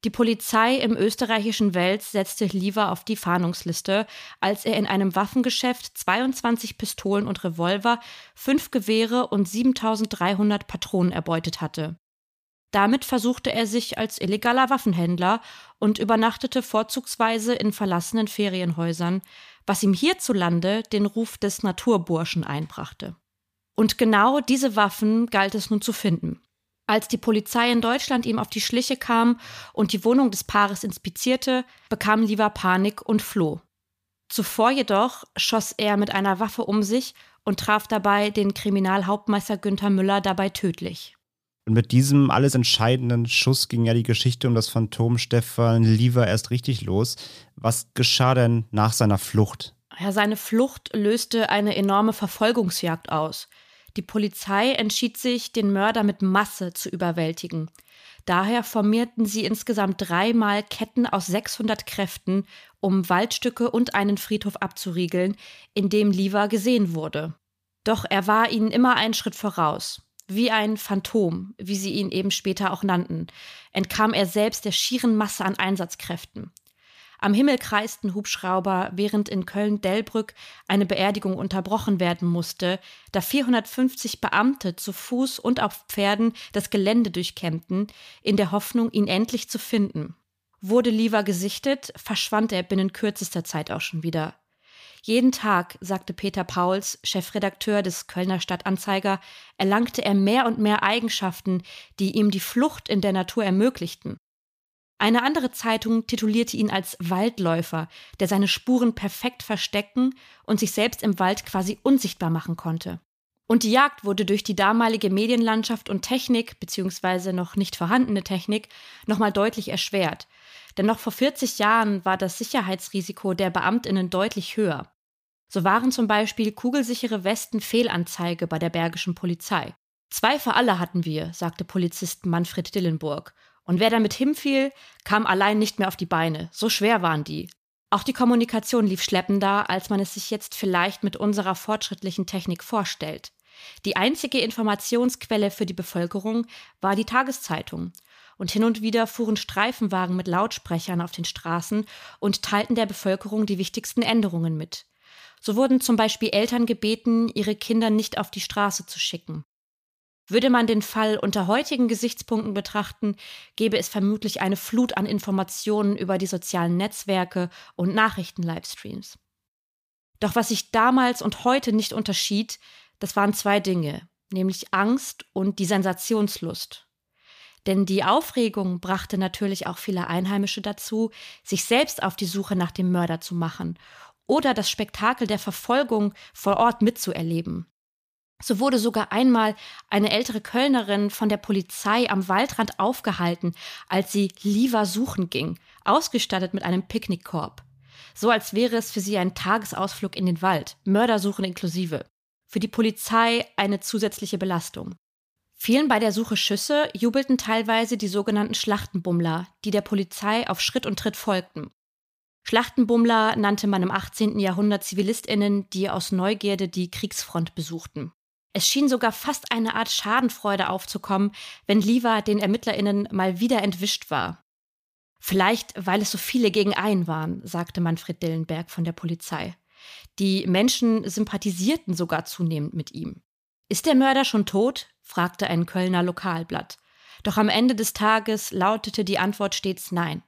Die Polizei im österreichischen Wels setzte Lieber auf die Fahndungsliste, als er in einem Waffengeschäft 22 Pistolen und Revolver, fünf Gewehre und 7300 Patronen erbeutet hatte. Damit versuchte er sich als illegaler Waffenhändler und übernachtete vorzugsweise in verlassenen Ferienhäusern, was ihm hierzulande den Ruf des Naturburschen einbrachte. Und genau diese Waffen galt es nun zu finden. Als die Polizei in Deutschland ihm auf die Schliche kam und die Wohnung des Paares inspizierte, bekam Liva Panik und floh. Zuvor jedoch schoss er mit einer Waffe um sich und traf dabei den Kriminalhauptmeister Günther Müller dabei tödlich. Und mit diesem alles entscheidenden Schuss ging ja die Geschichte um das Phantom Stefan Lieber erst richtig los. Was geschah denn nach seiner Flucht? Ja, seine Flucht löste eine enorme Verfolgungsjagd aus. Die Polizei entschied sich, den Mörder mit Masse zu überwältigen. Daher formierten sie insgesamt dreimal Ketten aus 600 Kräften, um Waldstücke und einen Friedhof abzuriegeln, in dem Liva gesehen wurde. Doch er war ihnen immer einen Schritt voraus. Wie ein Phantom, wie sie ihn eben später auch nannten, entkam er selbst der schieren Masse an Einsatzkräften. Am Himmel kreisten Hubschrauber, während in Köln-Delbrück eine Beerdigung unterbrochen werden musste, da 450 Beamte zu Fuß und auf Pferden das Gelände durchkämmten, in der Hoffnung, ihn endlich zu finden. Wurde Lieber gesichtet, verschwand er binnen kürzester Zeit auch schon wieder. Jeden Tag, sagte Peter Pauls, Chefredakteur des Kölner Stadtanzeiger, erlangte er mehr und mehr Eigenschaften, die ihm die Flucht in der Natur ermöglichten. Eine andere Zeitung titulierte ihn als Waldläufer, der seine Spuren perfekt verstecken und sich selbst im Wald quasi unsichtbar machen konnte. Und die Jagd wurde durch die damalige Medienlandschaft und Technik, beziehungsweise noch nicht vorhandene Technik, nochmal deutlich erschwert. Denn noch vor 40 Jahren war das Sicherheitsrisiko der Beamtinnen deutlich höher. So waren zum Beispiel kugelsichere Westen Fehlanzeige bei der bergischen Polizei. Zwei für alle hatten wir, sagte Polizist Manfred Dillenburg. Und wer damit hinfiel, kam allein nicht mehr auf die Beine. So schwer waren die. Auch die Kommunikation lief schleppender, als man es sich jetzt vielleicht mit unserer fortschrittlichen Technik vorstellt. Die einzige Informationsquelle für die Bevölkerung war die Tageszeitung. Und hin und wieder fuhren Streifenwagen mit Lautsprechern auf den Straßen und teilten der Bevölkerung die wichtigsten Änderungen mit. So wurden zum Beispiel Eltern gebeten, ihre Kinder nicht auf die Straße zu schicken. Würde man den Fall unter heutigen Gesichtspunkten betrachten, gäbe es vermutlich eine Flut an Informationen über die sozialen Netzwerke und Nachrichten-Livestreams. Doch was sich damals und heute nicht unterschied, das waren zwei Dinge, nämlich Angst und die Sensationslust. Denn die Aufregung brachte natürlich auch viele Einheimische dazu, sich selbst auf die Suche nach dem Mörder zu machen oder das Spektakel der Verfolgung vor Ort mitzuerleben. So wurde sogar einmal eine ältere Kölnerin von der Polizei am Waldrand aufgehalten, als sie Liva suchen ging, ausgestattet mit einem Picknickkorb. So als wäre es für sie ein Tagesausflug in den Wald, Mördersuchen inklusive. Für die Polizei eine zusätzliche Belastung. Fielen bei der Suche Schüsse, jubelten teilweise die sogenannten Schlachtenbummler, die der Polizei auf Schritt und Tritt folgten. Schlachtenbummler nannte man im 18. Jahrhundert Zivilistinnen, die aus Neugierde die Kriegsfront besuchten. Es schien sogar fast eine Art Schadenfreude aufzukommen, wenn Liva den ErmittlerInnen mal wieder entwischt war. Vielleicht, weil es so viele gegen einen waren, sagte Manfred Dillenberg von der Polizei. Die Menschen sympathisierten sogar zunehmend mit ihm. Ist der Mörder schon tot? fragte ein Kölner Lokalblatt. Doch am Ende des Tages lautete die Antwort stets Nein.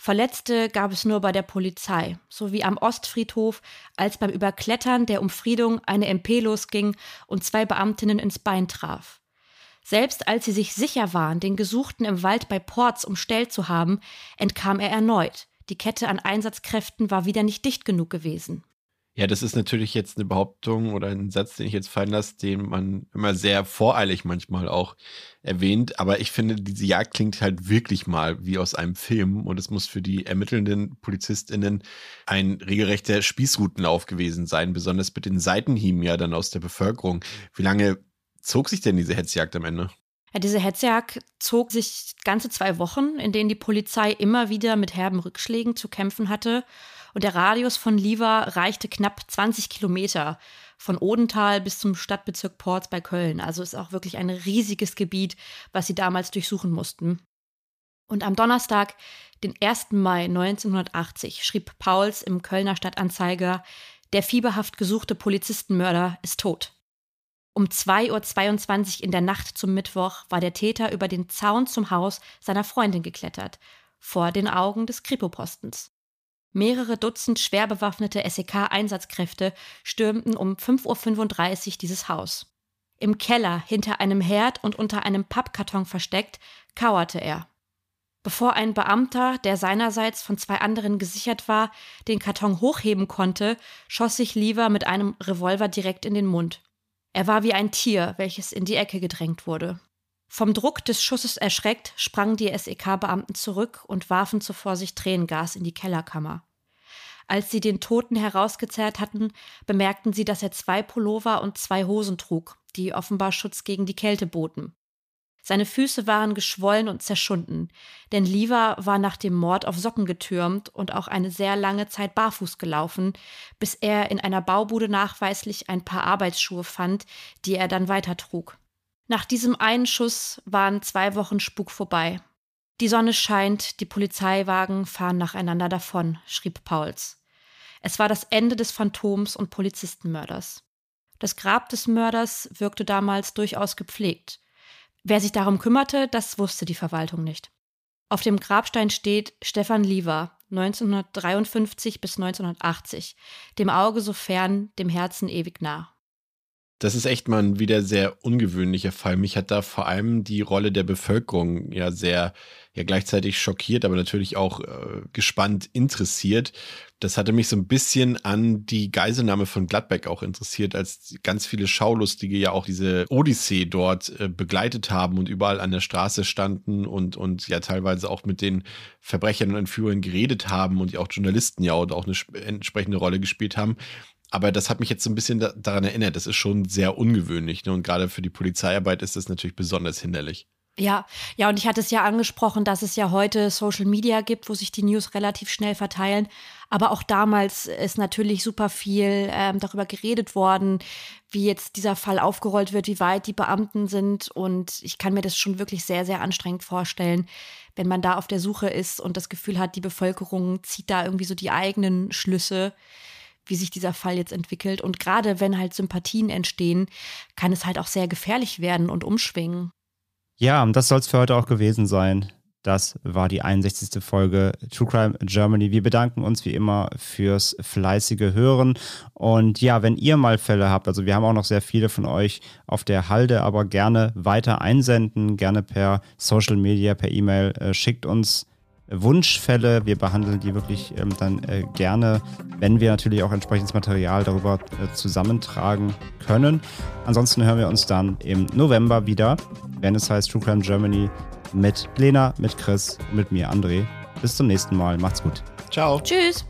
Verletzte gab es nur bei der Polizei, sowie am Ostfriedhof, als beim Überklettern der Umfriedung eine MP losging und zwei Beamtinnen ins Bein traf. Selbst als sie sich sicher waren, den Gesuchten im Wald bei Ports umstellt zu haben, entkam er erneut. Die Kette an Einsatzkräften war wieder nicht dicht genug gewesen. Ja, das ist natürlich jetzt eine Behauptung oder ein Satz, den ich jetzt fallen lasse, den man immer sehr voreilig manchmal auch erwähnt. Aber ich finde, diese Jagd klingt halt wirklich mal wie aus einem Film und es muss für die ermittelnden PolizistInnen ein regelrechter Spießrutenlauf gewesen sein, besonders mit den Seitenhieben ja dann aus der Bevölkerung. Wie lange zog sich denn diese Hetzjagd am Ende? Ja, diese Hetzjagd zog sich ganze zwei Wochen, in denen die Polizei immer wieder mit herben Rückschlägen zu kämpfen hatte und der Radius von Liva reichte knapp 20 Kilometer von Odenthal bis zum Stadtbezirk Porz bei Köln. Also ist auch wirklich ein riesiges Gebiet, was sie damals durchsuchen mussten. Und am Donnerstag, den 1. Mai 1980, schrieb Pauls im Kölner Stadtanzeiger, der fieberhaft gesuchte Polizistenmörder ist tot. Um 2.22 Uhr in der Nacht zum Mittwoch war der Täter über den Zaun zum Haus seiner Freundin geklettert, vor den Augen des Kripopostens. Mehrere Dutzend schwer bewaffnete SEK-Einsatzkräfte stürmten um 5.35 Uhr dieses Haus. Im Keller, hinter einem Herd und unter einem Pappkarton versteckt, kauerte er. Bevor ein Beamter, der seinerseits von zwei anderen gesichert war, den Karton hochheben konnte, schoss sich Lever mit einem Revolver direkt in den Mund. Er war wie ein Tier, welches in die Ecke gedrängt wurde. Vom Druck des Schusses erschreckt, sprangen die SEK-Beamten zurück und warfen zuvor sich Tränengas in die Kellerkammer. Als sie den Toten herausgezerrt hatten, bemerkten sie, dass er zwei Pullover und zwei Hosen trug, die offenbar Schutz gegen die Kälte boten. Seine Füße waren geschwollen und zerschunden, denn Liva war nach dem Mord auf Socken getürmt und auch eine sehr lange Zeit barfuß gelaufen, bis er in einer Baubude nachweislich ein paar Arbeitsschuhe fand, die er dann weitertrug. Nach diesem einen Schuss waren zwei Wochen Spuk vorbei. Die Sonne scheint, die Polizeiwagen fahren nacheinander davon, schrieb Pauls. Es war das Ende des Phantoms und Polizistenmörders. Das Grab des Mörders wirkte damals durchaus gepflegt. Wer sich darum kümmerte, das wusste die Verwaltung nicht. Auf dem Grabstein steht Stefan Lieber, 1953 bis 1980, dem Auge so fern, dem Herzen ewig nah. Das ist echt mal ein wieder sehr ungewöhnlicher Fall. Mich hat da vor allem die Rolle der Bevölkerung ja sehr, ja gleichzeitig schockiert, aber natürlich auch äh, gespannt interessiert. Das hatte mich so ein bisschen an die Geiselnahme von Gladbeck auch interessiert, als ganz viele Schaulustige ja auch diese Odyssee dort äh, begleitet haben und überall an der Straße standen und, und ja teilweise auch mit den Verbrechern und Entführern geredet haben und ja auch Journalisten ja auch eine entsprechende Rolle gespielt haben aber das hat mich jetzt so ein bisschen da, daran erinnert. Das ist schon sehr ungewöhnlich. Ne? Und gerade für die Polizeiarbeit ist das natürlich besonders hinderlich. Ja, ja, und ich hatte es ja angesprochen, dass es ja heute Social Media gibt, wo sich die News relativ schnell verteilen. Aber auch damals ist natürlich super viel ähm, darüber geredet worden, wie jetzt dieser Fall aufgerollt wird, wie weit die Beamten sind. Und ich kann mir das schon wirklich sehr, sehr anstrengend vorstellen, wenn man da auf der Suche ist und das Gefühl hat, die Bevölkerung zieht da irgendwie so die eigenen Schlüsse wie sich dieser Fall jetzt entwickelt. Und gerade wenn halt Sympathien entstehen, kann es halt auch sehr gefährlich werden und umschwingen. Ja, das soll es für heute auch gewesen sein. Das war die 61. Folge True Crime Germany. Wir bedanken uns wie immer fürs fleißige Hören. Und ja, wenn ihr mal Fälle habt, also wir haben auch noch sehr viele von euch auf der Halde, aber gerne weiter einsenden, gerne per Social Media, per E-Mail. Äh, schickt uns Wunschfälle. Wir behandeln die wirklich ähm, dann äh, gerne, wenn wir natürlich auch entsprechendes Material darüber äh, zusammentragen können. Ansonsten hören wir uns dann im November wieder, wenn es heißt True Crime Germany mit Lena, mit Chris und mit mir, André. Bis zum nächsten Mal. Macht's gut. Ciao. Tschüss.